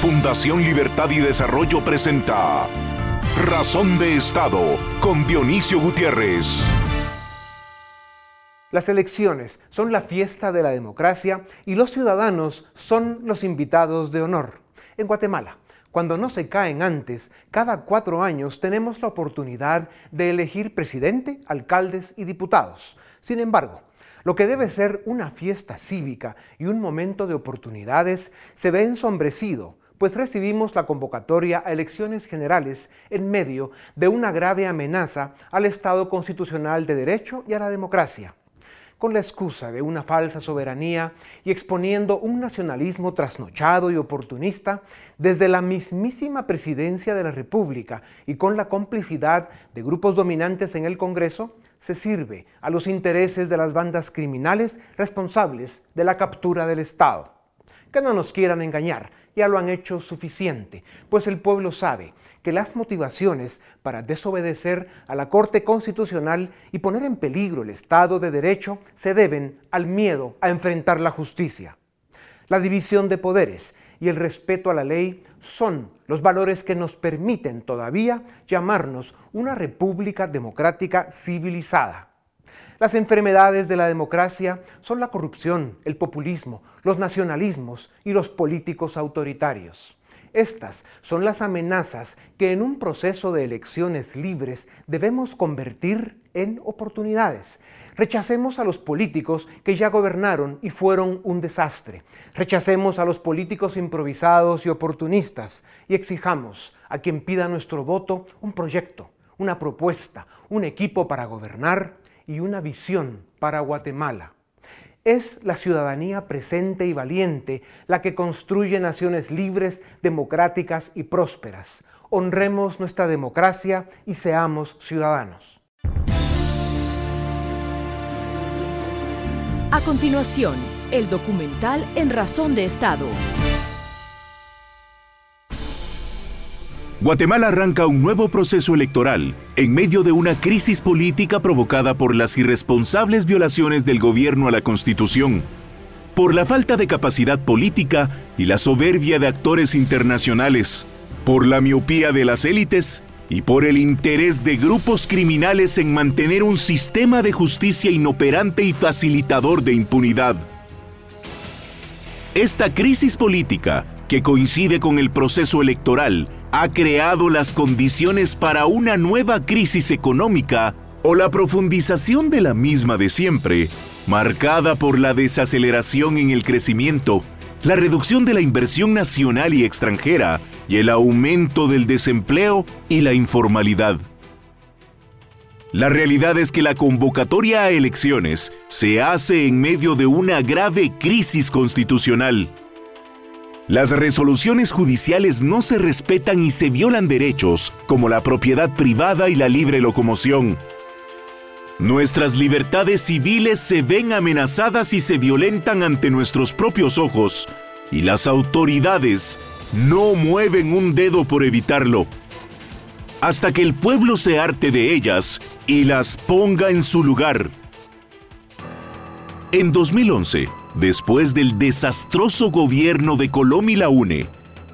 Fundación Libertad y Desarrollo presenta Razón de Estado con Dionisio Gutiérrez. Las elecciones son la fiesta de la democracia y los ciudadanos son los invitados de honor. En Guatemala, cuando no se caen antes, cada cuatro años tenemos la oportunidad de elegir presidente, alcaldes y diputados. Sin embargo, lo que debe ser una fiesta cívica y un momento de oportunidades se ve ensombrecido pues recibimos la convocatoria a elecciones generales en medio de una grave amenaza al Estado constitucional de derecho y a la democracia. Con la excusa de una falsa soberanía y exponiendo un nacionalismo trasnochado y oportunista desde la mismísima presidencia de la República y con la complicidad de grupos dominantes en el Congreso, se sirve a los intereses de las bandas criminales responsables de la captura del Estado. Que no nos quieran engañar, ya lo han hecho suficiente, pues el pueblo sabe que las motivaciones para desobedecer a la Corte Constitucional y poner en peligro el Estado de Derecho se deben al miedo a enfrentar la justicia. La división de poderes y el respeto a la ley son los valores que nos permiten todavía llamarnos una república democrática civilizada. Las enfermedades de la democracia son la corrupción, el populismo, los nacionalismos y los políticos autoritarios. Estas son las amenazas que en un proceso de elecciones libres debemos convertir en oportunidades. Rechacemos a los políticos que ya gobernaron y fueron un desastre. Rechacemos a los políticos improvisados y oportunistas y exijamos a quien pida nuestro voto un proyecto, una propuesta, un equipo para gobernar y una visión para Guatemala. Es la ciudadanía presente y valiente la que construye naciones libres, democráticas y prósperas. Honremos nuestra democracia y seamos ciudadanos. A continuación, el documental En Razón de Estado. Guatemala arranca un nuevo proceso electoral en medio de una crisis política provocada por las irresponsables violaciones del gobierno a la Constitución, por la falta de capacidad política y la soberbia de actores internacionales, por la miopía de las élites y por el interés de grupos criminales en mantener un sistema de justicia inoperante y facilitador de impunidad. Esta crisis política, que coincide con el proceso electoral, ha creado las condiciones para una nueva crisis económica o la profundización de la misma de siempre, marcada por la desaceleración en el crecimiento, la reducción de la inversión nacional y extranjera y el aumento del desempleo y la informalidad. La realidad es que la convocatoria a elecciones se hace en medio de una grave crisis constitucional las resoluciones judiciales no se respetan y se violan derechos como la propiedad privada y la libre locomoción. Nuestras libertades civiles se ven amenazadas y se violentan ante nuestros propios ojos, y las autoridades no mueven un dedo por evitarlo. Hasta que el pueblo se harte de ellas y las ponga en su lugar. En 2011, después del desastroso gobierno de Colom y la UNE,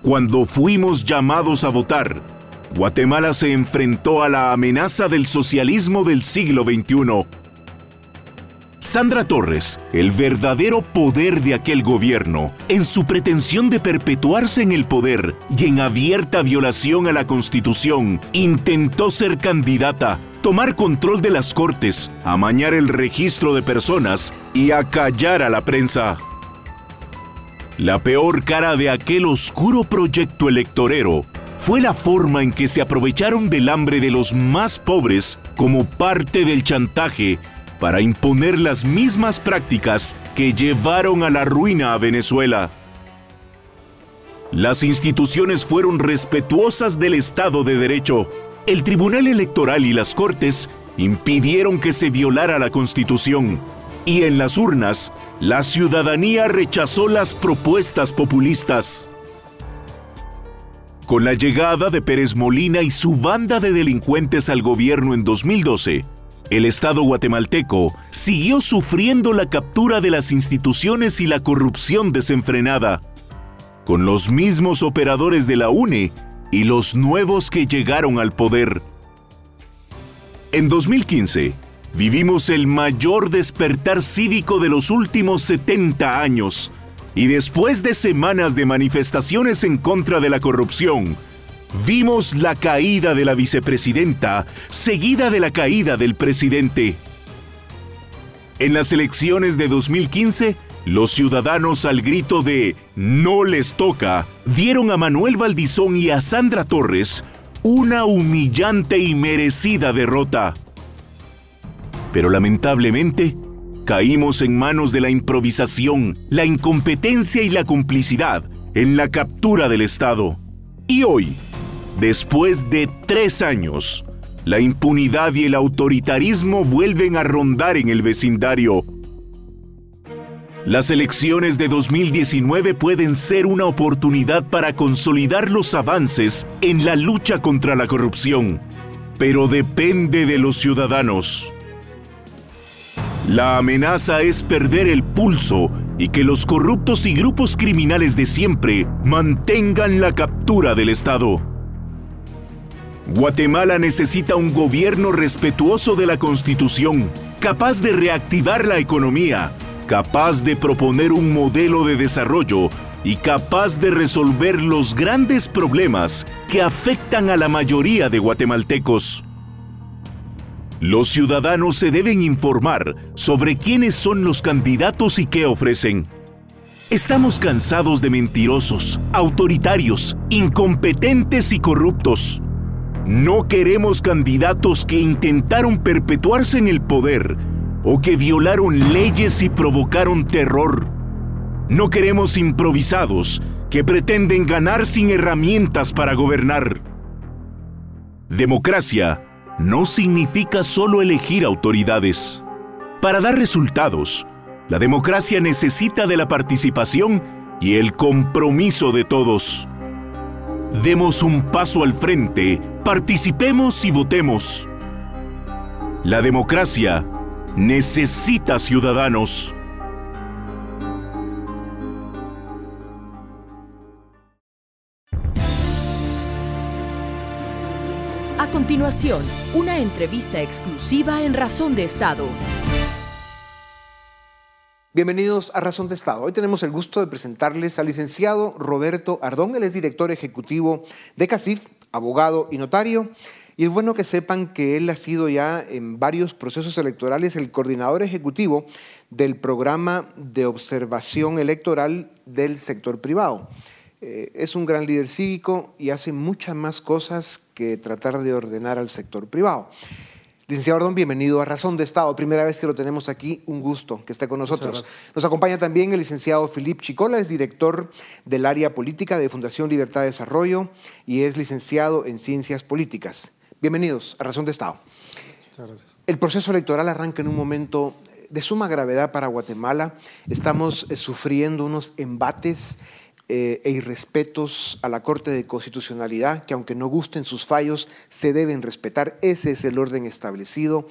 cuando fuimos llamados a votar, Guatemala se enfrentó a la amenaza del socialismo del siglo XXI. Sandra Torres, el verdadero poder de aquel gobierno, en su pretensión de perpetuarse en el poder y en abierta violación a la Constitución, intentó ser candidata tomar control de las cortes, amañar el registro de personas y acallar a la prensa. La peor cara de aquel oscuro proyecto electorero fue la forma en que se aprovecharon del hambre de los más pobres como parte del chantaje para imponer las mismas prácticas que llevaron a la ruina a Venezuela. Las instituciones fueron respetuosas del Estado de Derecho el Tribunal Electoral y las Cortes impidieron que se violara la Constitución y en las urnas la ciudadanía rechazó las propuestas populistas. Con la llegada de Pérez Molina y su banda de delincuentes al gobierno en 2012, el Estado guatemalteco siguió sufriendo la captura de las instituciones y la corrupción desenfrenada. con los mismos operadores de la UNE y los nuevos que llegaron al poder. En 2015, vivimos el mayor despertar cívico de los últimos 70 años, y después de semanas de manifestaciones en contra de la corrupción, vimos la caída de la vicepresidenta, seguida de la caída del presidente. En las elecciones de 2015, los ciudadanos al grito de No les toca dieron a Manuel Valdizón y a Sandra Torres una humillante y merecida derrota. Pero lamentablemente, caímos en manos de la improvisación, la incompetencia y la complicidad en la captura del Estado. Y hoy, después de tres años, la impunidad y el autoritarismo vuelven a rondar en el vecindario las elecciones de 2019 pueden ser una oportunidad para consolidar los avances en la lucha contra la corrupción, pero depende de los ciudadanos. La amenaza es perder el pulso y que los corruptos y grupos criminales de siempre mantengan la captura del Estado. Guatemala necesita un gobierno respetuoso de la Constitución, capaz de reactivar la economía, capaz de proponer un modelo de desarrollo y capaz de resolver los grandes problemas que afectan a la mayoría de guatemaltecos. Los ciudadanos se deben informar sobre quiénes son los candidatos y qué ofrecen. Estamos cansados de mentirosos, autoritarios, incompetentes y corruptos. No queremos candidatos que intentaron perpetuarse en el poder o que violaron leyes y provocaron terror. No queremos improvisados que pretenden ganar sin herramientas para gobernar. Democracia no significa solo elegir autoridades. Para dar resultados, la democracia necesita de la participación y el compromiso de todos. Demos un paso al frente, participemos y votemos. La democracia necesita ciudadanos. A continuación, una entrevista exclusiva en Razón de Estado. Bienvenidos a Razón de Estado. Hoy tenemos el gusto de presentarles al licenciado Roberto Ardón. Él es director ejecutivo de CACIF, abogado y notario. Y es bueno que sepan que él ha sido ya en varios procesos electorales el coordinador ejecutivo del programa de observación electoral del sector privado. Eh, es un gran líder cívico y hace muchas más cosas que tratar de ordenar al sector privado. Licenciado Ardón, bienvenido a Razón de Estado. Primera vez que lo tenemos aquí, un gusto que esté con nosotros. Nos acompaña también el licenciado Filip Chicola, es director del área política de Fundación Libertad de Desarrollo y es licenciado en Ciencias Políticas. Bienvenidos a Razón de Estado. Muchas gracias. El proceso electoral arranca en un momento de suma gravedad para Guatemala. Estamos eh, sufriendo unos embates eh, e irrespetos a la Corte de Constitucionalidad, que aunque no gusten sus fallos, se deben respetar. Ese es el orden establecido.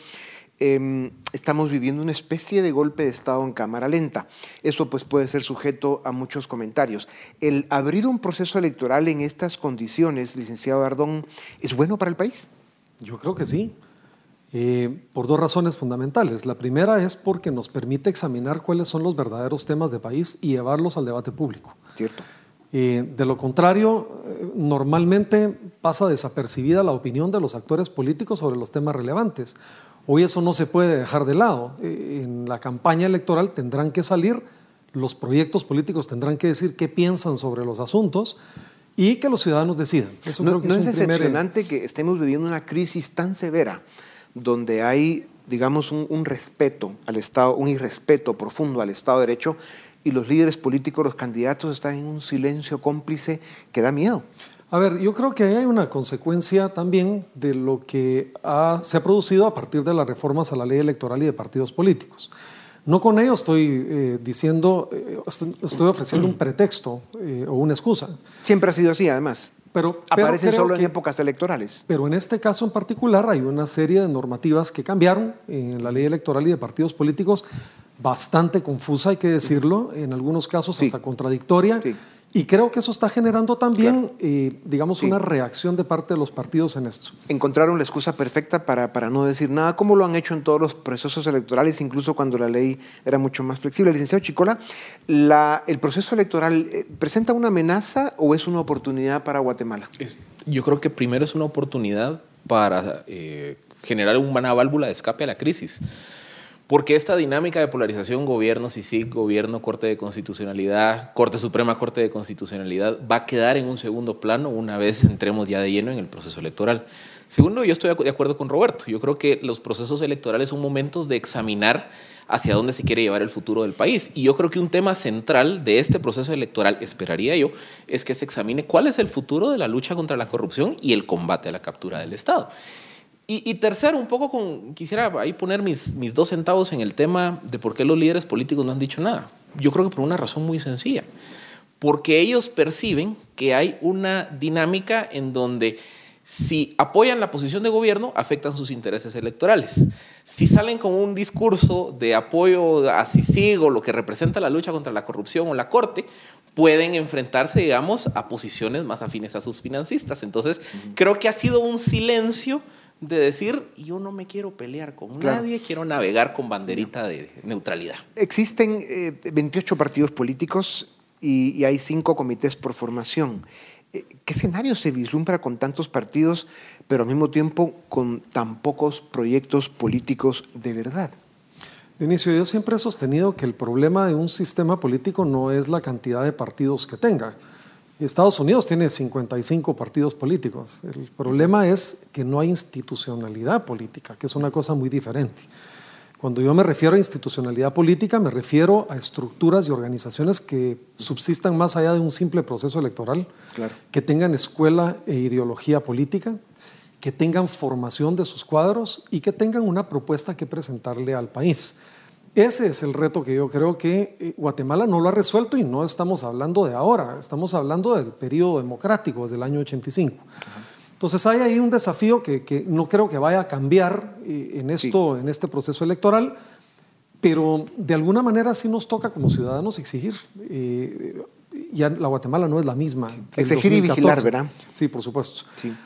Em, estamos viviendo una especie de golpe de Estado en cámara lenta. Eso pues puede ser sujeto a muchos comentarios. ¿El abrir un proceso electoral en estas condiciones, licenciado Ardón, es bueno para el país? Yo creo que sí, eh, por dos razones fundamentales. La primera es porque nos permite examinar cuáles son los verdaderos temas de país y llevarlos al debate público. Cierto. Eh, de lo contrario, eh, normalmente pasa desapercibida la opinión de los actores políticos sobre los temas relevantes. Hoy eso no se puede dejar de lado. Eh, en la campaña electoral tendrán que salir, los proyectos políticos tendrán que decir qué piensan sobre los asuntos y que los ciudadanos decidan. Eso no, es, es decepcionante que estemos viviendo una crisis tan severa donde hay, digamos, un, un, respeto al Estado, un irrespeto profundo al Estado de Derecho y los líderes políticos, los candidatos están en un silencio cómplice que da miedo. A ver, yo creo que hay una consecuencia también de lo que se ha producido a partir de las reformas a la ley electoral y de partidos políticos. No con ello estoy eh, diciendo, eh, estoy ofreciendo un pretexto eh, o una excusa. Siempre ha sido así, además. Pero, Aparecen solo en épocas electorales. Pero en este caso en particular hay una serie de normativas que cambiaron en la ley electoral y de partidos políticos, bastante confusa, hay que decirlo, en algunos casos hasta contradictoria. Sí Y creo que eso está generando también, eh, digamos, una reacción de parte de los partidos en esto. Encontraron la excusa perfecta para, para no decir nada, como lo han hecho en todos los procesos electorales, incluso cuando la ley era mucho más flexible. Licenciado Chicola, la, ¿el proceso electoral eh, presenta una amenaza o es una oportunidad para Guatemala? yo creo que primero es una oportunidad para eh, generar una válvula de escape a la crisis. Porque esta dinámica de polarización, gobierno, CICIG, gobierno, Corte de Constitucionalidad, Corte Suprema, Corte de Constitucionalidad, va a quedar en un segundo plano una vez entremos ya de lleno en el proceso electoral. Segundo, yo estoy de acuerdo con Roberto. Yo creo que los procesos electorales son momentos de examinar hacia dónde se quiere llevar el futuro del país. Y yo creo que un tema central de este proceso electoral, esperaría yo, es que se examine cuál es el futuro de la lucha contra la corrupción y el combate a la captura del Estado. Y, tercero, un poco con, quisiera ahí poner mis, mis dos centavos en el tema de por qué los líderes políticos no han dicho nada. Yo creo que por una razón muy sencilla. Porque ellos perciben que hay una dinámica en donde si apoyan la posición de gobierno, afectan sus intereses electorales. Si salen con un discurso de apoyo a CICIG o lo que representa la lucha contra la corrupción o la corte, pueden enfrentarse, digamos, a posiciones más afines a sus financistas. Entonces, creo que ha sido un silencio de decir, yo no me quiero pelear con nadie, quiero navegar con banderita de neutralidad. Existen 28 eh, partidos políticos y, hay cinco comités por formación. Eh, ¿Qué escenario se vislumbra con tantos partidos, pero al mismo tiempo con tan pocos proyectos políticos de verdad? Inicio, yo siempre he sostenido que el problema de un sistema político no es la cantidad de partidos que tenga, Estados Unidos tiene 55 partidos políticos. El problema es que no hay institucionalidad política, que es una cosa muy diferente. Cuando yo me refiero a institucionalidad política, me refiero a estructuras y organizaciones que subsistan más allá de un simple proceso electoral, que tengan escuela e ideología política, que tengan formación de sus cuadros y que tengan una propuesta que presentarle al país. Ese es el reto que yo creo que eh, Guatemala no lo ha resuelto y no estamos hablando de ahora, estamos hablando del periodo democrático, desde el año 85. Entonces hay ahí un desafío que, no creo que vaya a cambiar eh, en, esto, en este proceso electoral, pero de alguna manera sí nos toca como ciudadanos exigir. Eh, ya la Guatemala no es la misma. Exigir y vigilar, ¿verdad? Sí, por supuesto.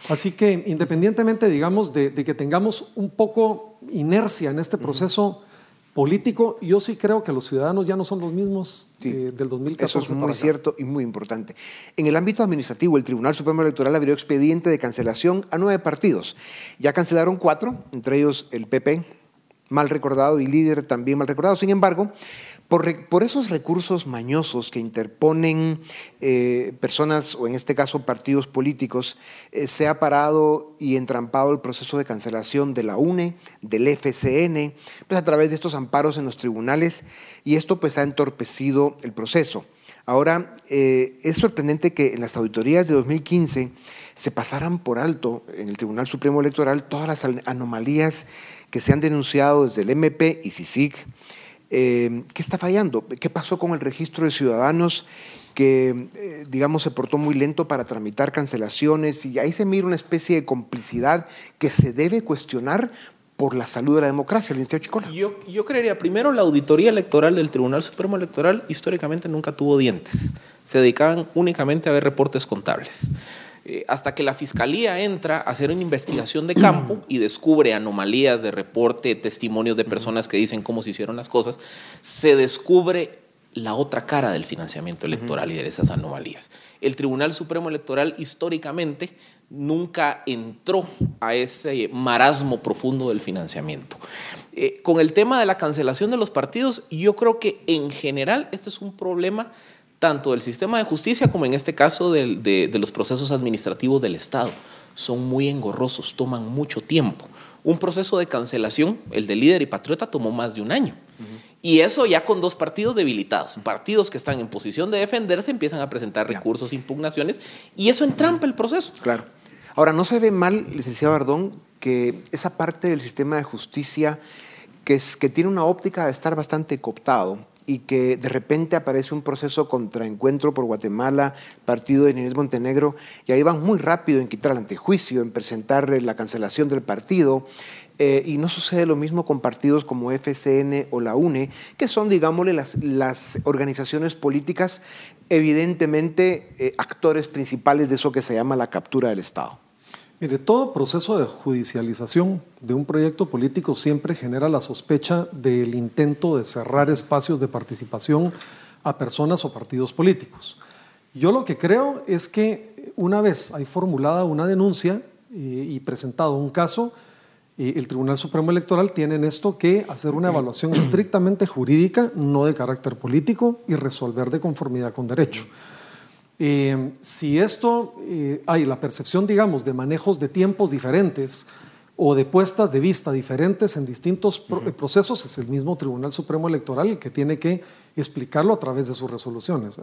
Así que independientemente, digamos, de, de, que tengamos un poco inercia en este proceso político, yo sí creo que los ciudadanos ya no son los mismos eh, del 2014. Eso es muy cierto y muy importante. En el ámbito administrativo, el Tribunal Supremo Electoral abrió expediente de cancelación a nueve partidos. Ya cancelaron cuatro, entre ellos el PP, mal recordado, y líder también mal recordado. Sin embargo, por, esos recursos mañosos que interponen eh, personas, o en este caso partidos políticos, eh, se ha parado y entrampado el proceso de cancelación de la UNE, del FCN, pues a través de estos amparos en los tribunales, y esto pues ha entorpecido el proceso. Ahora, eh, es sorprendente que en las auditorías de 2015 se pasaran por alto en el Tribunal Supremo Electoral todas las anomalías que se han denunciado desde el MP y CICIG, eh, ¿Qué está fallando? ¿Qué pasó con el registro de ciudadanos que, eh, digamos, se portó muy lento para tramitar cancelaciones? Y ahí se mira una especie de complicidad que se debe cuestionar por la salud de la democracia, el Instituto Chicola. Yo, yo creería, primero, la auditoría electoral del Tribunal Supremo Electoral históricamente nunca tuvo dientes. Se dedicaban únicamente a ver reportes contables. Eh, hasta que la fiscalía entra a hacer una investigación de campo y descubre anomalías de reporte, testimonios de personas que dicen cómo se hicieron las cosas, se descubre la otra cara del financiamiento electoral y de esas anomalías. El Tribunal Supremo Electoral históricamente nunca entró a ese marasmo profundo del financiamiento. Eh, con el tema de la cancelación de los partidos, yo creo que en general este es un problema tanto del sistema de justicia como en este caso de, los procesos administrativos del Estado. Son muy engorrosos, toman mucho tiempo. Un proceso de cancelación, el de líder y patriota, tomó más de un año. Y eso ya con dos partidos debilitados. Partidos que están en posición de defenderse empiezan a presentar recursos, impugnaciones, y eso entrampa el proceso. Claro. Ahora, ¿no se ve mal, licenciado Ardón, que esa parte del sistema de justicia que, es, que tiene una óptica de estar bastante cooptado y que de repente aparece un proceso contra encuentro por Guatemala, partido de Inés Montenegro, y ahí van muy rápido en quitar el antejuicio, en presentar la cancelación del partido, eh, y no sucede lo mismo con partidos como FCN o la UNE, que son, digámosle, las, las organizaciones políticas evidentemente eh, actores principales de eso que se llama la captura del Estado. Mire, todo proceso de judicialización de un proyecto político siempre genera la sospecha del intento de cerrar espacios de participación a personas o partidos políticos. Yo lo que creo es que una vez hay formulada una denuncia eh, y presentado un caso, eh, el Tribunal Supremo Electoral tiene en esto que hacer una evaluación estrictamente jurídica, no de carácter político, y resolver de conformidad con derecho. Eh, si esto eh, hay la percepción, digamos, de manejos de tiempos diferentes o de puestas de vista diferentes en distintos procesos, es el mismo Tribunal Supremo Electoral el que tiene que explicarlo a través de sus resoluciones.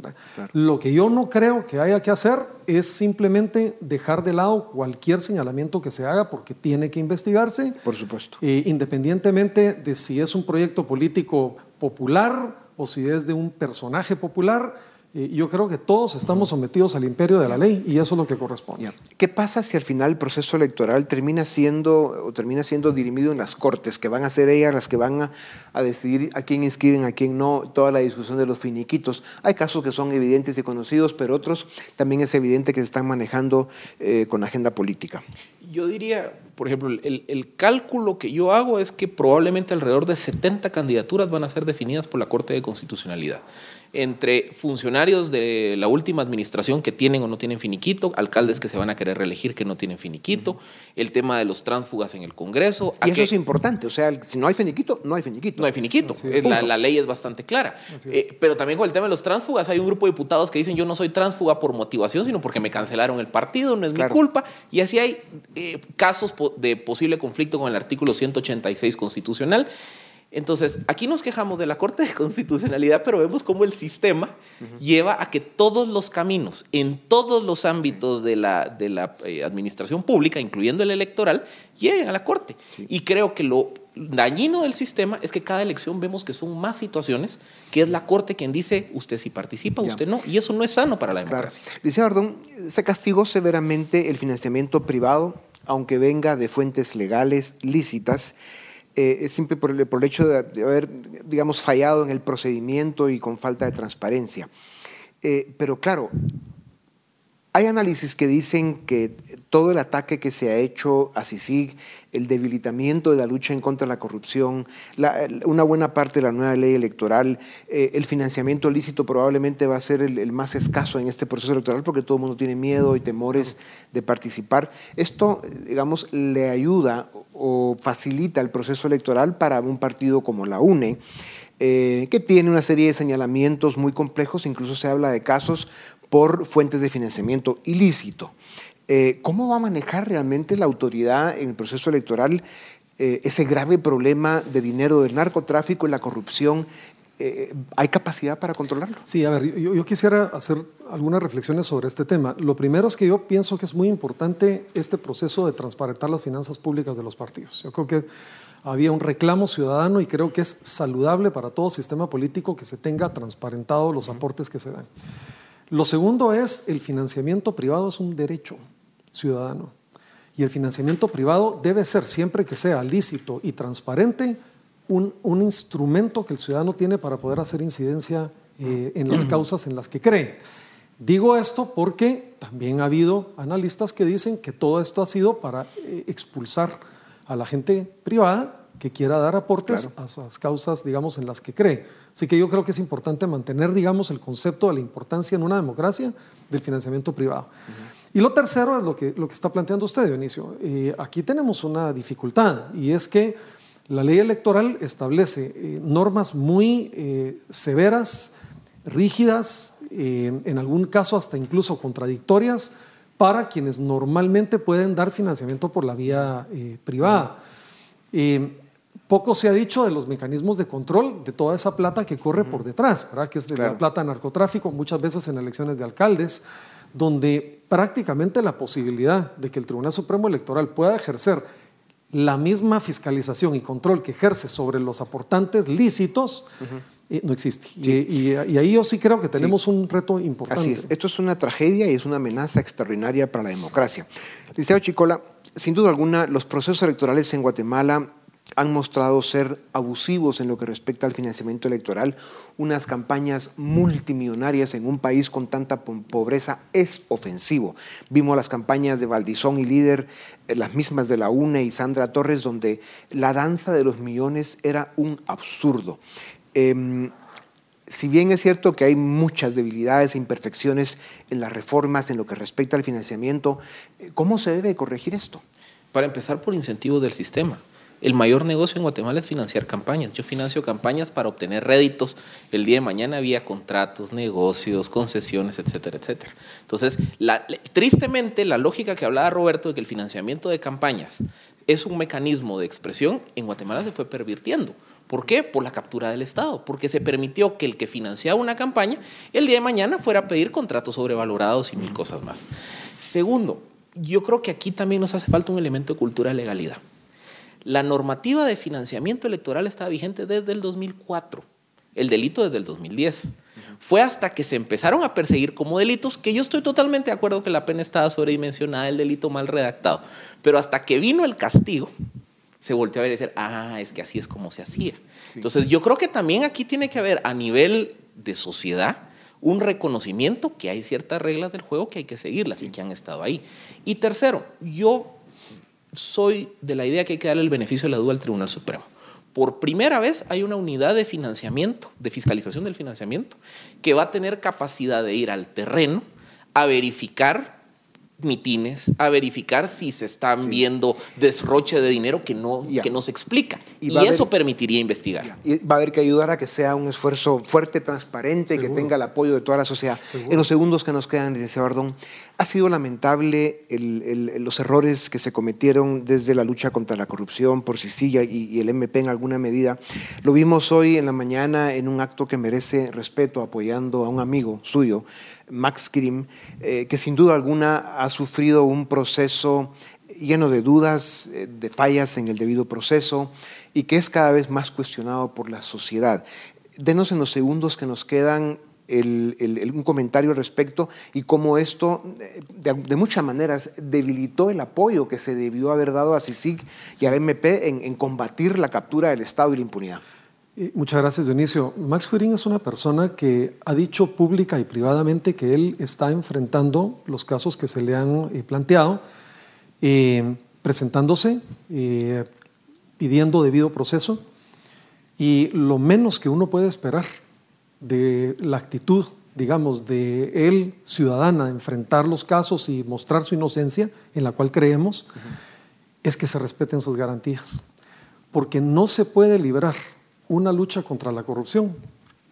Lo que yo no creo que haya que hacer es simplemente dejar de lado cualquier señalamiento que se haga porque tiene que investigarse. Por supuesto. Eh, independientemente de si es un proyecto político popular o si es de un personaje popular yo creo que todos estamos sometidos al imperio de la ley y eso es lo que corresponde. ¿Qué pasa si al final el proceso electoral termina siendo o termina siendo dirimido en las cortes, que van a ser ellas las que van a, decidir a quién inscriben, a quién no, toda la discusión de los finiquitos? Hay casos que son evidentes y conocidos, pero otros también es evidente que se están manejando eh, con agenda política. Yo diría, por ejemplo, el, el, cálculo que yo hago es que probablemente alrededor de 70 candidaturas van a ser definidas por la Corte de Constitucionalidad entre funcionarios de la última administración que tienen o no tienen finiquito, alcaldes que se van a querer reelegir que no tienen finiquito, el tema de los tránsfugas en el Congreso. Y eso es importante, o sea, si no hay finiquito, no hay finiquito. No hay finiquito, la, ley es bastante clara. Eh, pero también con el tema de los tránsfugas hay un grupo de diputados que dicen yo no soy tránsfuga por motivación, sino porque me cancelaron el partido, no es mi culpa. Y así hay eh, casos de posible conflicto con el artículo 186 constitucional. Entonces, aquí nos quejamos de la Corte de Constitucionalidad, pero vemos cómo el sistema lleva a que todos los caminos, en todos los ámbitos de la, de la eh, administración pública, incluyendo el electoral, lleguen a la Corte. Y creo que lo dañino del sistema es que cada elección vemos que son más situaciones, que es la Corte quien dice, usted sí participa, usted no, y eso no es sano para la democracia. Claro. Ardón, se castigó severamente el financiamiento privado, aunque venga de fuentes legales, lícitas, eh, simple por el, por el hecho de, haber, digamos, fallado en el procedimiento y con falta de transparencia. Eh, pero claro, hay análisis que dicen que todo el ataque que se ha hecho a CICIG, el debilitamiento de la lucha en contra de la corrupción, una buena parte de la nueva ley electoral, eh, el financiamiento lícito probablemente va a ser el, más escaso en este proceso electoral porque todo el mundo tiene miedo y temores de participar. Esto, digamos, le ayuda o facilita el proceso electoral para un partido como la UNE. Eh, que tiene una serie de señalamientos muy complejos, incluso se habla de casos por fuentes de financiamiento ilícito. Eh, ¿Cómo va a manejar realmente la autoridad en el proceso electoral eh, ese grave problema de dinero del narcotráfico y la corrupción? Eh, ¿Hay capacidad para controlarlo? Sí, a ver, yo, quisiera hacer algunas reflexiones sobre este tema. Lo primero es que yo pienso que es muy importante este proceso de transparentar las finanzas públicas de los partidos. Yo creo que había un reclamo ciudadano y creo que es saludable para todo sistema político que se tenga transparentado los aportes que se dan. Lo segundo es el financiamiento privado es un derecho ciudadano y el financiamiento privado debe ser siempre que sea lícito y transparente un, instrumento que el ciudadano tiene para poder hacer incidencia eh, en las causas en las que cree. Digo esto porque también ha habido analistas que dicen que todo esto ha sido para eh, expulsar a la gente privada que quiera dar aportes a las causas, digamos, en las que cree. Así que yo creo que es importante mantener, digamos, el concepto de la importancia en una democracia del financiamiento privado. Y lo tercero es lo que, lo que está planteando usted, Dionisio. Eh, aquí tenemos una dificultad y es que la ley electoral establece eh, normas muy eh, severas, rígidas, en algún caso hasta incluso contradictorias, para quienes normalmente pueden dar financiamiento por la vía privada. Poco se ha dicho de los mecanismos de control de toda esa plata que corre por detrás, ¿verdad? que es de la plata de narcotráfico, muchas veces en elecciones de alcaldes, donde prácticamente la posibilidad de que el Tribunal Supremo Electoral pueda ejercer la misma fiscalización y control que ejerce sobre los aportantes lícitos eh, no existe. Y, ahí yo sí creo que tenemos un reto importante. Así es. Esto es una tragedia y es una amenaza extraordinaria para la democracia. Liceo Chicola, sin duda alguna, los procesos electorales en Guatemala han mostrado ser abusivos en lo que respecta al financiamiento electoral. Unas campañas multimillonarias en un país con tanta pobreza es ofensivo. Vimos las campañas de Valdizón y Líder, eh, las mismas de la UNE y Sandra Torres, donde la danza de los millones era un absurdo. Em, si bien es cierto que hay muchas debilidades e imperfecciones en las reformas en lo que respecta al financiamiento, eh, ¿cómo se debe corregir esto? Para empezar por incentivos del sistema. El mayor negocio en Guatemala es financiar campañas. Yo financio campañas para obtener réditos. El día de mañana había contratos, negocios, concesiones, etcétera, etcétera. Entonces, tristemente, la lógica que hablaba Roberto de que el financiamiento de campañas es un mecanismo de expresión, en Guatemala se fue pervirtiendo. ¿Por qué? Por la captura del Estado, porque se permitió que el que financiaba una campaña el día de mañana fuera a pedir contratos sobrevalorados y mil cosas más. Segundo, yo creo que aquí también nos hace falta un elemento de cultura de legalidad. La normativa de financiamiento electoral estaba vigente desde el 2004, el delito desde el 2010. Fue hasta que se empezaron a perseguir como delitos, que yo estoy totalmente de acuerdo que la pena estaba sobredimensionada, el delito mal redactado, pero hasta que vino el castigo, se volteó a ver y decir, ah, es que así es como se hacía. Entonces, yo creo que también aquí tiene que haber a nivel de sociedad un reconocimiento que hay ciertas reglas del juego que hay que seguirlas y que han estado ahí. Y tercero, yo soy de la idea que hay que darle el beneficio de la duda al Tribunal Supremo. Por primera vez hay una unidad de financiamiento, de fiscalización del financiamiento, que va a tener capacidad de ir al terreno a verificar mitines a verificar si se están viendo desroche de dinero que no, que no se explica. Y, eso permitiría investigar. Y va a haber que ayudar a que sea un esfuerzo fuerte, transparente, que tenga el apoyo de toda la sociedad. En los segundos que nos quedan, licenciado Ardón, ha sido lamentable los errores que se cometieron desde la lucha contra la corrupción por Sicilia y, y el MP en alguna medida. Lo vimos hoy en la mañana en un acto que merece respeto, apoyando a un amigo suyo, Max Krim, eh, que sin duda alguna ha sufrido un proceso lleno de dudas, eh, de fallas en el debido proceso y que es cada vez más cuestionado por la sociedad. Denos en los segundos que nos quedan un comentario al respecto y cómo esto, eh, de, muchas maneras, debilitó el apoyo que se debió haber dado a CICIG y a MP en combatir la captura del Estado y la impunidad. Muchas gracias, Dionisio. Max Quirin es una persona que ha dicho pública y privadamente que él está enfrentando los casos que se le han eh, planteado, eh, presentándose, eh, pidiendo debido proceso, y lo menos que uno puede esperar de la actitud, digamos, de él, ciudadana, de enfrentar los casos y mostrar su inocencia, en la cual creemos, es que se respeten sus garantías, porque no se puede librar una lucha contra la corrupción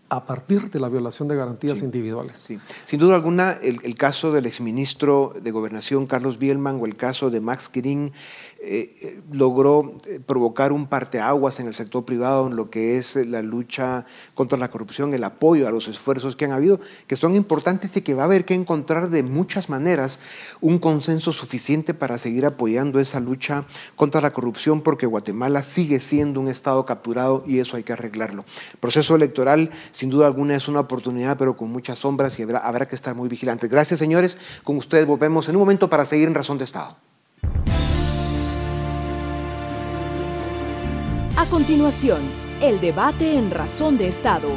a partir de la violación de garantías individuales. Sí. Sin duda alguna, el, caso del exministro de Gobernación Carlos Bielman o el caso de Max Kirin eh, eh, logró eh, provocar un parteaguas en el sector privado en lo que es la lucha contra la corrupción, el apoyo a los esfuerzos que han habido, que son importantes y que va a haber que encontrar de muchas maneras un consenso suficiente para seguir apoyando esa lucha contra la corrupción, porque Guatemala sigue siendo un Estado capturado y eso hay que arreglarlo. El proceso electoral, sin duda alguna, es una oportunidad, pero con muchas sombras y habrá, habrá que estar muy vigilantes. Gracias, señores. Con ustedes volvemos en un momento para seguir en Razón de Estado. A continuación, el debate en Razón de Estado.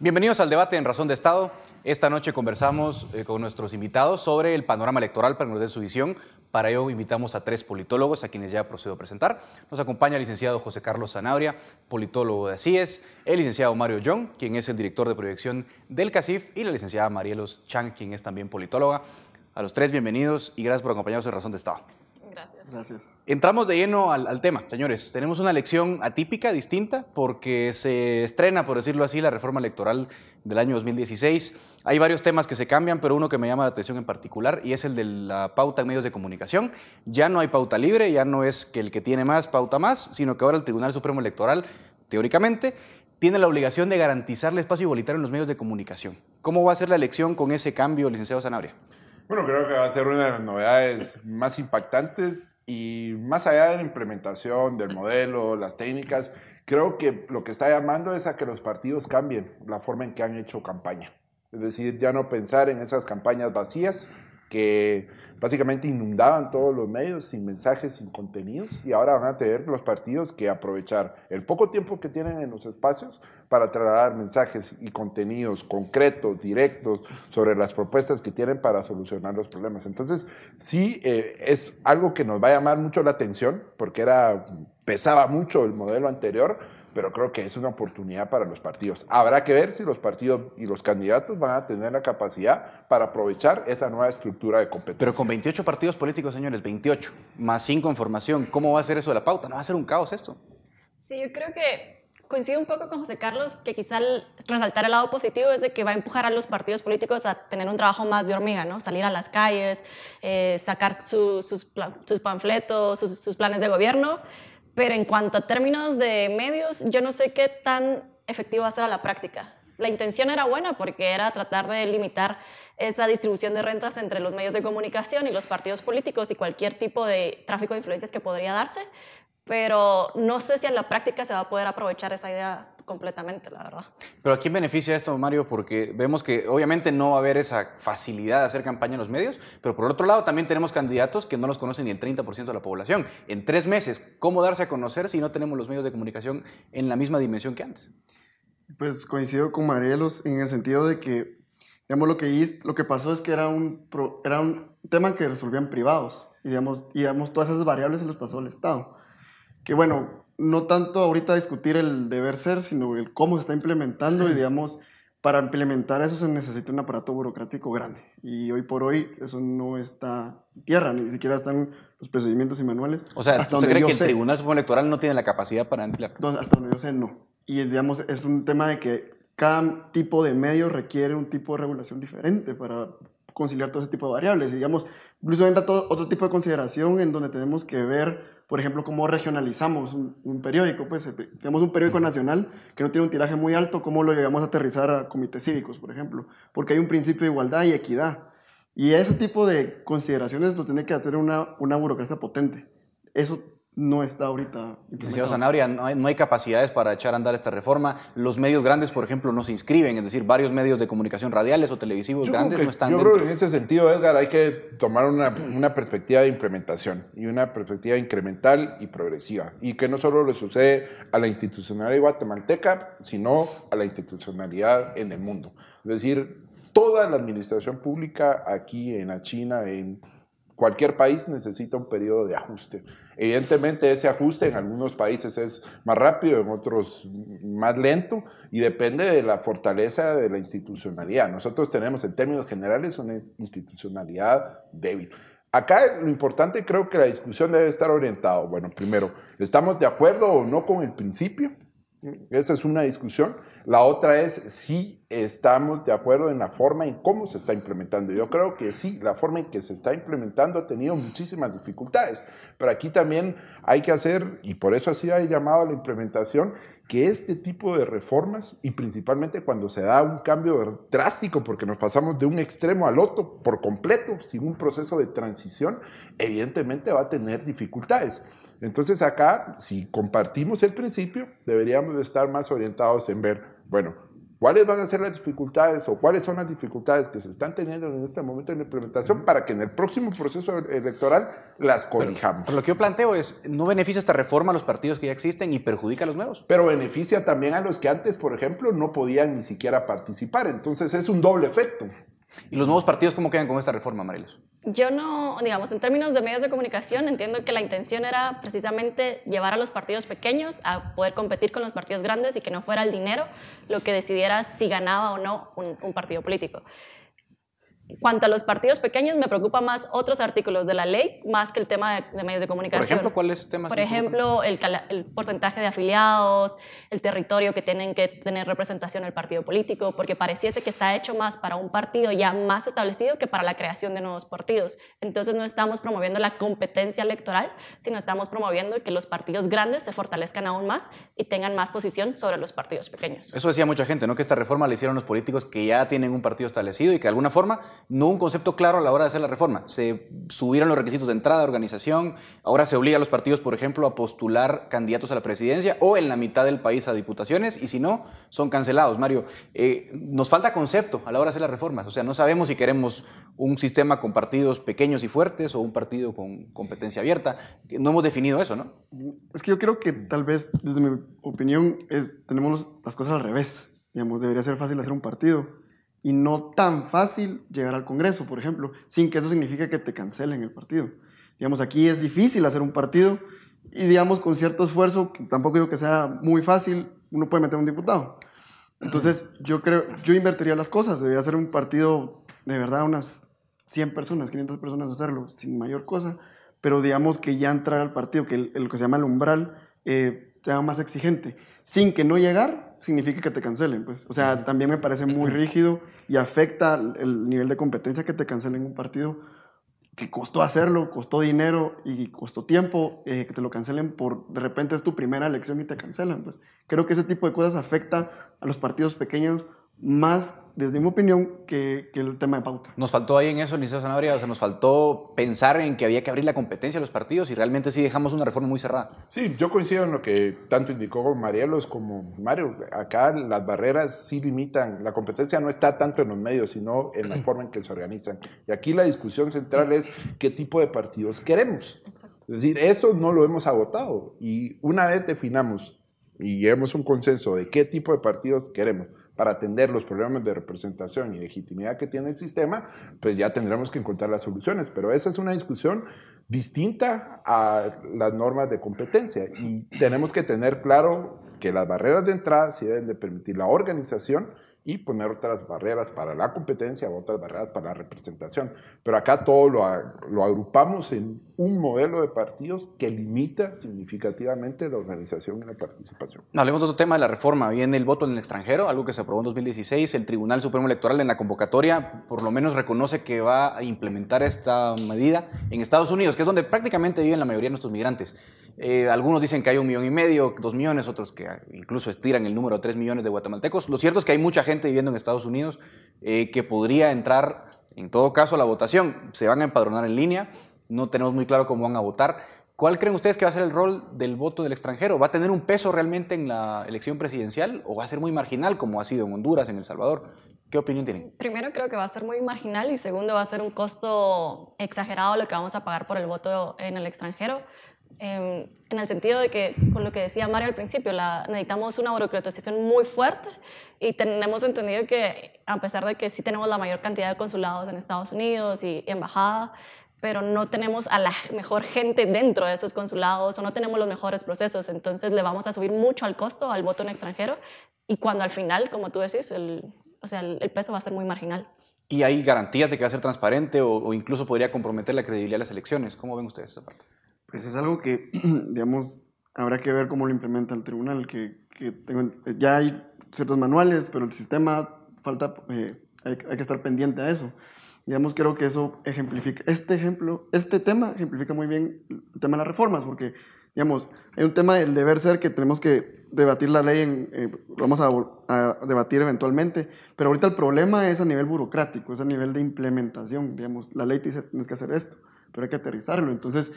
Bienvenidos al debate en Razón de Estado. Esta noche conversamos eh, con nuestros invitados sobre el panorama electoral para que nos den su visión. Para ello invitamos a tres politólogos a quienes ya procedo a presentar. Nos acompaña el licenciado José Carlos Zanabria, politólogo de ACIES, el licenciado Mario Young, quien es el director de proyección del CACIF, y la licenciada Marielos Chang, quien es también politóloga. A los tres, bienvenidos y gracias por acompañarnos en Razón de Estado. Gracias. Entramos de lleno al, tema, señores. Tenemos una elección atípica, distinta, porque se estrena, por decirlo así, la reforma electoral del año 2016. Hay varios temas que se cambian, pero uno que me llama la atención en particular y es el de la pauta en medios de comunicación. Ya no hay pauta libre, ya no es que el que tiene más pauta más, sino que ahora el Tribunal Supremo Electoral, teóricamente, tiene la obligación de garantizar el espacio igualitario en los medios de comunicación. ¿Cómo va a ser la elección con ese cambio, licenciado Sanabria? Bueno, creo que va a ser una de las novedades más impactantes y más allá de la implementación del modelo, las técnicas, creo que lo que está llamando es a que los partidos cambien la forma en que han hecho campaña. Es decir, ya no pensar en esas campañas vacías que básicamente inundaban todos los medios sin mensajes, sin contenidos, y ahora van a tener los partidos que aprovechar el poco tiempo que tienen en los espacios para trasladar mensajes y contenidos concretos, directos, sobre las propuestas que tienen para solucionar los problemas. Entonces, sí, eh, es algo que nos va a llamar mucho la atención, porque era, pesaba mucho el modelo anterior, pero creo que es una oportunidad para los partidos. Habrá que ver si los partidos y los candidatos van a tener la capacidad para aprovechar esa nueva estructura de competencia. Pero con 28 partidos políticos, señores, 28, más 5 en formación, ¿cómo va a ser eso de la pauta? ¿No va a ser un caos esto? Sí, yo creo que coincido un poco con José Carlos, que quizá resaltar el lado positivo es de que va a empujar a los partidos políticos a tener un trabajo más de hormiga, ¿no? Salir a las calles, eh, sacar sus, sus, panfletos, sus, sus planes de gobierno pero en cuanto a términos de medios, yo no sé qué tan efectivo va a ser a la práctica. La intención era buena porque era tratar de limitar esa distribución de rentas entre los medios de comunicación y los partidos políticos y cualquier tipo de tráfico de influencias que podría darse, pero no sé si en la práctica se va a poder aprovechar esa idea completamente, la verdad. Pero ¿a quién beneficia esto, Mario? Porque vemos que obviamente no va a haber esa facilidad de hacer campaña en los medios, pero por otro lado también tenemos candidatos que no los conocen ni el 30% de la población. En tres meses, ¿cómo darse a conocer si no tenemos los medios de comunicación en la misma dimensión que antes? Pues coincido con Marielos en el sentido de que, digamos, lo que, lo que pasó es que era un, era un tema que resolvían privados y, digamos, y digamos, todas esas variables se los pasó al Estado. Que bueno, no tanto ahorita discutir el deber ser, sino el cómo se está implementando y digamos, para implementar eso se necesita un aparato burocrático grande. Y hoy por hoy eso no está en tierra, ni siquiera están los procedimientos y manuales. O sea, ¿usted cree que el Tribunal Supremo Electoral no tiene la capacidad para emplear? Hasta donde yo sé, no. Y digamos, es un tema de que cada tipo de medio requiere un tipo de regulación diferente para conciliar todo ese tipo de variables. Y digamos, incluso entra todo otro tipo de consideración en donde tenemos que ver por ejemplo, cómo regionalizamos un, periódico. Pues eh, tenemos un periódico nacional que no tiene un tiraje muy alto, ¿cómo lo llegamos a aterrizar a comités cívicos, por ejemplo? Porque hay un principio de igualdad y equidad. Y ese tipo de consideraciones lo tiene que hacer una, una burocracia potente. Eso no está ahorita. Señor Zanabria, no hay, no hay, capacidades para echar a andar esta reforma. Los medios grandes, por ejemplo, no se inscriben, es decir, varios medios de comunicación radiales o televisivos grandes no están. Yo creo que en ese sentido, Edgar, hay que tomar una, una, perspectiva de implementación y una perspectiva incremental y progresiva. Y que no solo le sucede a la institucionalidad guatemalteca, sino a la institucionalidad en el mundo. Es decir, toda la administración pública aquí en la China, en Cualquier país necesita un periodo de ajuste. Evidentemente ese ajuste en algunos países es más rápido, en otros más lento y depende de la fortaleza de la institucionalidad. Nosotros tenemos en términos generales una institucionalidad débil. Acá lo importante creo que la discusión debe estar orientada. Bueno, primero, ¿estamos de acuerdo o no con el principio? Esa es una discusión. La otra es si estamos de acuerdo en la forma en cómo se está implementando. Yo creo que sí, la forma en que se está implementando ha tenido muchísimas dificultades, pero aquí también hay que hacer, y por eso así ha llamado a la implementación, que este tipo de reformas, y principalmente cuando se da un cambio drástico, porque nos pasamos de un extremo al otro por completo, sin un proceso de transición, evidentemente va a tener dificultades. Entonces acá, si compartimos el principio, deberíamos estar más orientados en ver, bueno, ¿Cuáles van a ser las dificultades o cuáles son las dificultades que se están teniendo en este momento en la implementación para que en el próximo proceso electoral las corrijamos? Pero, lo que yo planteo es, ¿no beneficia esta reforma a los partidos que ya existen y perjudica a los nuevos? Pero beneficia también a los que antes, por ejemplo, no podían ni siquiera participar. Entonces es un doble efecto. ¿Y los nuevos partidos cómo quedan con esta reforma, Marilos? Yo no, digamos, en términos de medios de comunicación, entiendo que la intención era precisamente llevar a los partidos pequeños a poder competir con los partidos grandes y que no fuera el dinero lo que decidiera si ganaba o no un, partido político. Cuanto a los partidos pequeños, me preocupa más otros artículos de la ley, más que el tema de, medios de comunicación. Por ejemplo, ¿cuáles temas? Por ejemplo, el, el, porcentaje de afiliados, el territorio que tienen que tener representación el partido político, porque pareciese que está hecho más para un partido ya más establecido que para la creación de nuevos partidos. Entonces no estamos promoviendo la competencia electoral, sino estamos promoviendo que los partidos grandes se fortalezcan aún más y tengan más posición sobre los partidos pequeños. Eso decía mucha gente, ¿no? Que esta reforma la hicieron los políticos que ya tienen un partido establecido y que de alguna forma no un concepto claro a la hora de hacer la reforma. Se subieron los requisitos de entrada, de organización, ahora se obliga a los partidos, por ejemplo, a postular candidatos a la presidencia o en la mitad del país a diputaciones y si no, son cancelados. Mario, eh, nos falta concepto a la hora de hacer las reformas, o sea, no sabemos si queremos un sistema con partidos pequeños y fuertes o un partido con competencia abierta. No hemos definido eso, ¿no? Es que yo creo que tal vez, desde mi opinión, tenemos las cosas al revés. Digamos, debería ser fácil hacer un partido y no tan fácil llegar al Congreso, por ejemplo, sin que eso signifique que te cancelen el partido. Digamos, aquí es difícil hacer un partido y, digamos, con cierto esfuerzo, que tampoco digo que sea muy fácil, uno puede meter un diputado. Entonces, yo creo, yo invertiría las cosas, debería ser un partido de verdad, unas 100 personas, 500 personas hacerlo sin mayor cosa, pero digamos que ya entrar al partido, que el, que se llama el umbral, eh, sea más exigente, sin que no llegar, significa que te cancelen. Pues. O sea, también me parece muy rígido y afecta el nivel de competencia que te cancelen un partido que costó hacerlo, costó dinero y costó tiempo, eh, que te lo cancelen por, de repente es tu primera elección y te cancelan. Pues creo que ese tipo de cosas afecta a los partidos pequeños más, desde mi opinión, que, que, el tema de pauta. Nos faltó ahí en eso, Liceo Zanabria, o sea, nos faltó pensar en que había que abrir la competencia a los partidos y realmente sí dejamos una reforma muy cerrada. Sí, yo coincido en lo que tanto indicó Marielos como Mario. Acá las barreras sí limitan, la competencia no está tanto en los medios, sino en la forma en que se organizan. Y aquí la discusión central es qué tipo de partidos queremos. Es decir, eso no lo hemos agotado. Y una vez definamos y lleguemos un consenso de qué tipo de partidos queremos, para atender los problemas de representación y legitimidad que tiene el sistema, pues ya tendremos que encontrar las soluciones. Pero esa es una discusión distinta a las normas de competencia y tenemos que tener claro que las barreras de entrada sí deben de permitir la organización y poner otras barreras para la competencia, otras barreras para la representación. Pero acá todo lo agrupamos en un modelo de partidos que limita significativamente la organización y la participación. Hablemos de otro tema de la reforma. Viene el voto en el extranjero, algo que se aprobó en 2016. El Tribunal Supremo Electoral en la convocatoria por lo menos reconoce que va a implementar esta medida en Estados Unidos, que es donde prácticamente viven la mayoría de nuestros migrantes. Eh, algunos dicen que hay un millón y medio, dos millones, otros que incluso estiran el número a tres millones de guatemaltecos. Lo cierto es que hay mucha gente viviendo en Estados Unidos eh, que podría entrar, en todo caso, a la votación. Se van a empadronar en línea no tenemos muy claro cómo van a votar. ¿Cuál creen ustedes que va a ser el rol del voto del extranjero? ¿Va a tener un peso realmente en la elección presidencial o va a ser muy marginal como ha sido en Honduras, en El Salvador? ¿Qué opinión tienen? Primero creo que va a ser muy marginal y segundo va a ser un costo exagerado lo que vamos a pagar por el voto en el extranjero. Em, en el sentido de que, con lo que decía Mario al principio, necesitamos una burocratización muy fuerte y tenemos entendido que, a pesar de que sí tenemos la mayor cantidad de consulados en Estados Unidos y embajada, pero no tenemos a la mejor gente dentro de esos consulados o no tenemos los mejores procesos. Entonces le vamos a subir mucho al costo al voto en extranjero y cuando al final, como tú decís, el, o sea, el, peso va a ser muy marginal. ¿Y hay garantías de que va a ser transparente o, incluso podría comprometer la credibilidad de las elecciones? ¿Cómo ven ustedes esa parte? Pues es algo que, digamos, habrá que ver cómo lo implementa el tribunal, que, que ya hay ciertos manuales, pero el sistema falta, eh, hay, hay que estar pendiente a eso. Digamos, creo que eso ejemplifica, este ejemplo, este tema ejemplifica muy bien el tema de las reformas, porque, digamos, hay un tema del deber ser que tenemos que debatir la ley, en, eh, vamos a, debatir eventualmente, pero ahorita el problema es a nivel burocrático, es a nivel de implementación, digamos, la ley te dice, tienes que hacer esto, pero hay que aterrizarlo, entonces,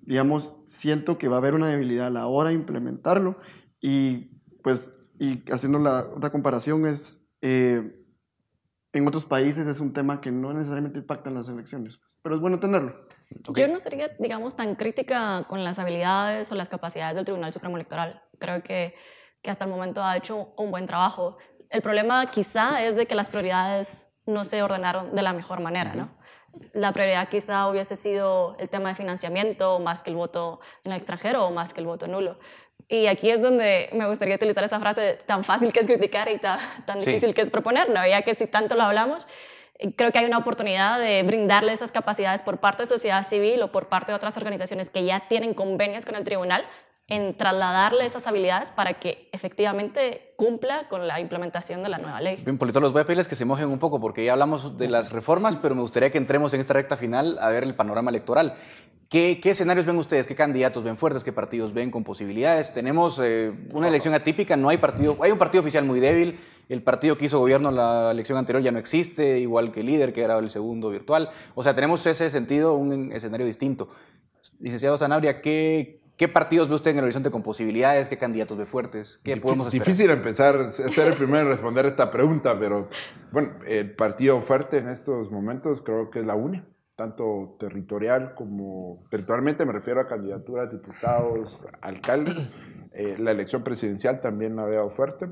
digamos, siento que va a haber una debilidad a la hora de implementarlo y, pues, y haciendo la otra comparación es... Eh, en otros países es un tema que no necesariamente impacta en las elecciones, pues, pero es bueno tenerlo. Yo no sería, digamos, tan crítica con las habilidades o las capacidades del Tribunal Supremo Electoral. Creo que, que hasta el momento ha hecho un buen trabajo. El problema quizá es de que las prioridades no se ordenaron de la mejor manera, ¿no? La prioridad quizá hubiese sido el tema de financiamiento más que el voto en el extranjero o más que el voto nulo. Y aquí es donde me gustaría utilizar esa frase tan fácil que es criticar y tan, difícil que es proponer, ¿no? ya que si tanto lo hablamos, eh, creo que hay una oportunidad de brindarle esas capacidades por parte de sociedad civil o por parte de otras organizaciones que ya tienen convenios con el tribunal en trasladarle esas habilidades para que efectivamente cumpla con la implementación de la nueva ley. Bien, Polito, los voy a pedirles que se mojen un poco porque ya hablamos de las reformas, pero me gustaría que entremos en esta recta final a ver el panorama electoral. ¿Qué, ¿Qué, escenarios ven ustedes? ¿Qué candidatos ven fuertes? ¿Qué partidos ven con posibilidades? Tenemos eh, una elección atípica, no hay partido, hay un partido oficial muy débil, el partido que hizo gobierno en la elección anterior ya no existe, igual que el líder, que era el segundo virtual. O sea, tenemos ese sentido, un escenario distinto. Licenciado Zanabria, ¿qué, ¿Qué partidos ve usted en el horizonte con posibilidades? ¿Qué candidatos ve fuertes? ¿Qué Difí podemos esperar? Difícil empezar, ser el primero en responder esta pregunta, pero bueno, el partido fuerte en estos momentos creo que es la UNE tanto territorial como territorialmente me refiero a candidaturas, diputados, alcaldes. Eh, la elección presidencial también la veo fuerte.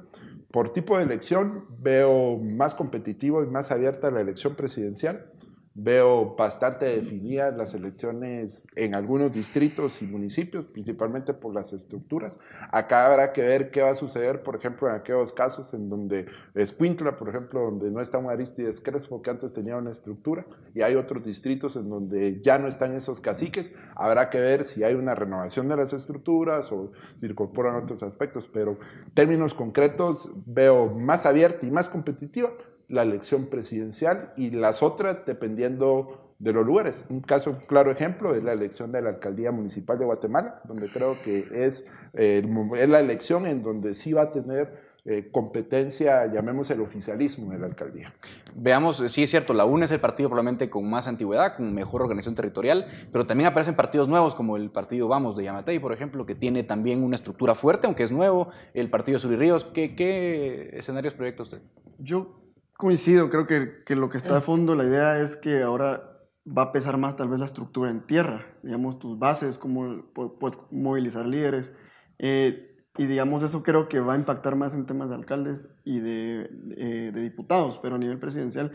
Por tipo de elección veo más competitivo y más abierta la elección presidencial. Veo bastante definidas las elecciones en algunos distritos y municipios, principalmente por las estructuras. Acá habrá que ver qué va a suceder, por ejemplo, en aquellos casos en donde Escuintla, por ejemplo, donde no está un Aristides Crespo, que antes tenía una estructura, y hay otros distritos en donde ya no están esos caciques. Habrá que ver si hay una renovación de las estructuras o si incorporan otros aspectos, pero términos concretos veo más abierta y más competitiva la elección presidencial y las otras dependiendo de los lugares. Un caso, claro ejemplo, es la elección de la alcaldía municipal de Guatemala, donde creo que es, eh, es la elección en donde sí va a tener eh, competencia, llamemos el oficialismo de la alcaldía. Veamos, sí es cierto, la UNE es el partido probablemente con más antigüedad, con mejor organización territorial, pero también aparecen partidos nuevos como el partido Vamos de Yamatei, por ejemplo, que tiene también una estructura fuerte, aunque es nuevo, el partido Sur y Ríos. ¿Qué, qué escenarios proyecta usted? Yo coincido, creo que, que, lo que está de fondo, la idea es que ahora va a pesar más tal vez la estructura en tierra, digamos, tus bases, cómo puedes movilizar líderes. Eh, y digamos, eso creo que va a impactar más en temas de alcaldes y de, de, de, diputados, pero a nivel presidencial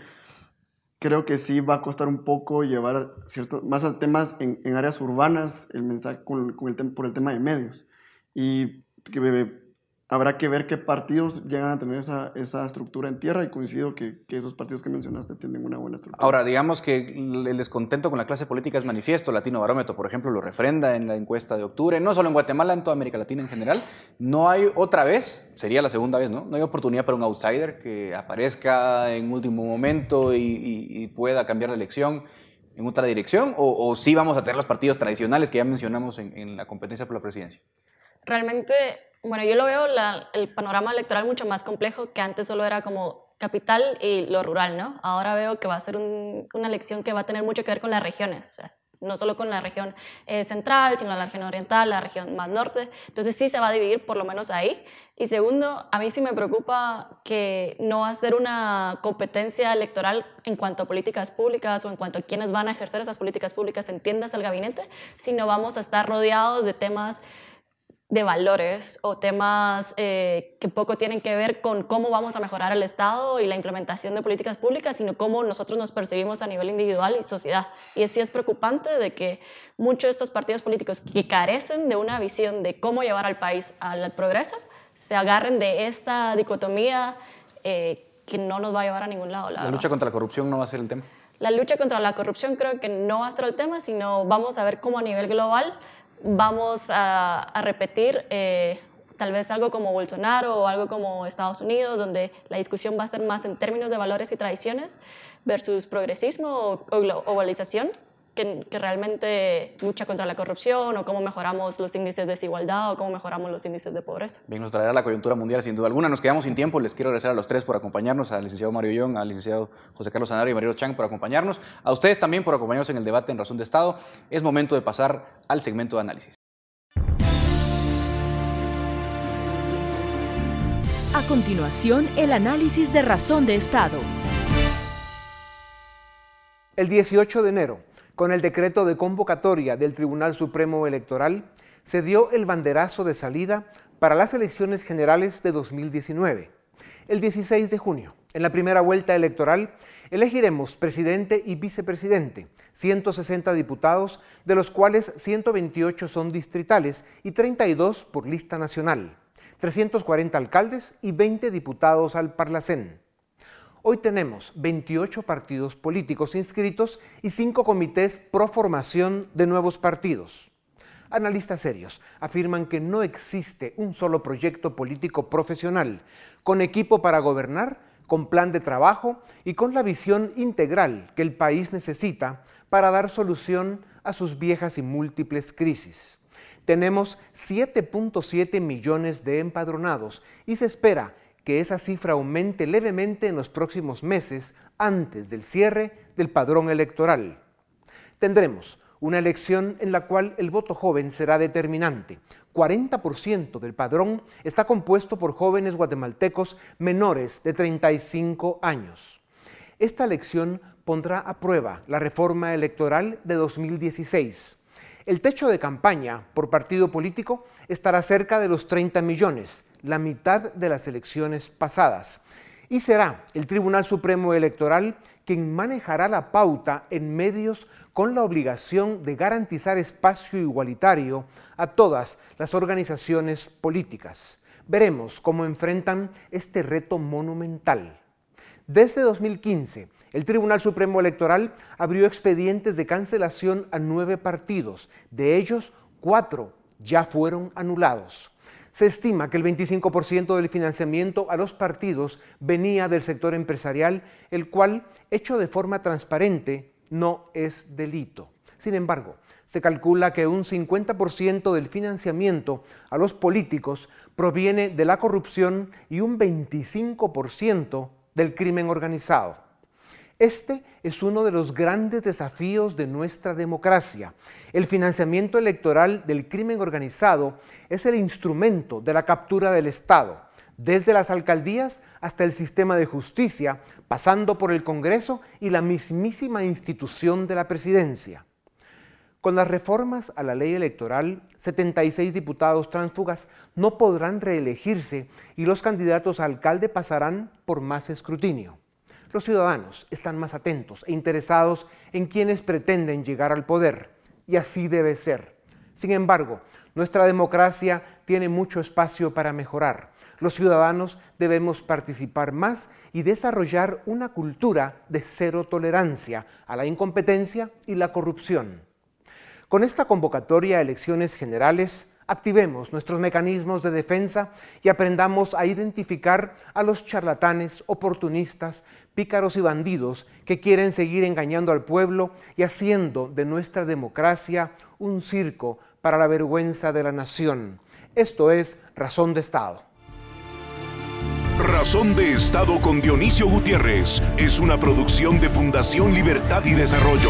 creo que sí va a costar un poco llevar cierto, más a temas en, en áreas urbanas el mensaje con, con el, por el tema de medios. Y que habrá que ver qué partidos llegan a tener esa, esa estructura en tierra y coincido que, esos partidos que mencionaste tienen una buena estructura. Ahora, digamos que el descontento con la clase política es manifiesto. Latino Barómetro, por ejemplo, lo refrenda en la encuesta de octubre, no solo en Guatemala, en toda América Latina en general. No hay otra vez, sería la segunda vez, ¿no? No hay oportunidad para un outsider que aparezca en último momento y, pueda cambiar la elección en otra dirección, o, sí vamos a tener los partidos tradicionales que ya mencionamos en, en la competencia por la presidencia. Realmente bueno, yo lo veo el panorama electoral mucho más complejo que antes solo era como capital y lo rural, ¿no? Ahora veo que va a ser un, una elección que va a tener mucho que ver con las regiones, o sea, no solo con la región eh, central, sino la región oriental, la región más norte. Entonces sí se va a dividir por lo menos ahí. Y segundo, a mí sí me preocupa que no va a ser una competencia electoral en cuanto a políticas públicas o en cuanto a quienes van a ejercer esas políticas públicas en tiendas al gabinete, sino vamos a estar rodeados de temas de valores o temas eh, que poco tienen que ver con cómo vamos a mejorar el Estado y la implementación de políticas públicas, sino cómo nosotros nos percibimos a nivel individual y sociedad. Y así es preocupante de que muchos de estos partidos políticos que carecen de una visión de cómo llevar al país al progreso, se agarren de esta dicotomía eh, que no nos va a llevar a ningún lado. La, la lucha contra la corrupción no va a ser el tema. La lucha contra la corrupción creo que no va a ser el tema, sino vamos a ver cómo a nivel global vamos a, repetir eh, tal vez algo como Bolsonaro o algo como Estados Unidos, donde la discusión va a ser más en términos de valores y tradiciones versus progresismo o globalización, que, que, realmente lucha contra la corrupción o cómo mejoramos los índices de desigualdad o cómo mejoramos los índices de pobreza. Bien, nos traerá la coyuntura mundial sin duda alguna. Nos quedamos sin tiempo. Les quiero agradecer a los tres por acompañarnos, al licenciado Mario Young, al licenciado José Carlos Sanario y Mario Chang por acompañarnos, a ustedes también por acompañarnos en el debate en Razón de Estado. Es momento de pasar al segmento de análisis. A continuación, el análisis de Razón de Estado. El 18 de enero, con el decreto de convocatoria del Tribunal Supremo Electoral, se dio el banderazo de salida para las elecciones generales de 2019. El 16 de junio, en la primera vuelta electoral, elegiremos presidente y vicepresidente, 160 diputados, de los cuales 128 son distritales y 32 por lista nacional, 340 alcaldes y 20 diputados al Parlacén. Hoy tenemos 28 partidos políticos inscritos y 5 comités pro formación de nuevos partidos. Analistas serios afirman que no existe un solo proyecto político profesional, con equipo para gobernar, con plan de trabajo y con la visión integral que el país necesita para dar solución a sus viejas y múltiples crisis. Tenemos 7.7 millones de empadronados y se espera que esa cifra aumente levemente en los próximos meses antes del cierre del padrón electoral. Tendremos una elección en la cual el voto joven será determinante. 40% del padrón está compuesto por jóvenes guatemaltecos menores de 35 años. Esta elección pondrá a prueba la reforma electoral de 2016. El techo de campaña por partido político estará cerca de los 30 millones, la mitad de las elecciones pasadas. Y será el Tribunal Supremo Electoral quien manejará la pauta en medios con la obligación de garantizar espacio igualitario a todas las organizaciones políticas. Veremos cómo enfrentan este reto monumental. Desde 2015, el Tribunal Supremo Electoral abrió expedientes de cancelación a nueve partidos. De ellos, cuatro ya fueron anulados. Se estima que el 25% del financiamiento a los partidos venía del sector empresarial, el cual, hecho de forma transparente, no es delito. Sin embargo, se calcula que un 50% del financiamiento a los políticos proviene de la corrupción y un 25% del crimen organizado. Este es uno de los grandes desafíos de nuestra democracia. El financiamiento electoral del crimen organizado es el instrumento de la captura del Estado, desde las alcaldías hasta el sistema de justicia, pasando por el Congreso y la mismísima institución de la presidencia. Con las reformas a la ley electoral, 76 diputados tránsfugas no podrán reelegirse y los candidatos a alcalde pasarán por más escrutinio. Los ciudadanos están más atentos e interesados en quienes pretenden llegar al poder, y así debe ser. Sin embargo, nuestra democracia tiene mucho espacio para mejorar. Los ciudadanos debemos participar más y desarrollar una cultura de cero tolerancia a la incompetencia y la corrupción. Con esta convocatoria a elecciones generales, Activemos nuestros mecanismos de defensa y aprendamos a identificar a los charlatanes, oportunistas, pícaros y bandidos que quieren seguir engañando al pueblo y haciendo de nuestra democracia un circo para la vergüenza de la nación. Esto es Razón de Estado. Razón de Estado con Dionisio Gutiérrez es una producción de Fundación Libertad y Desarrollo.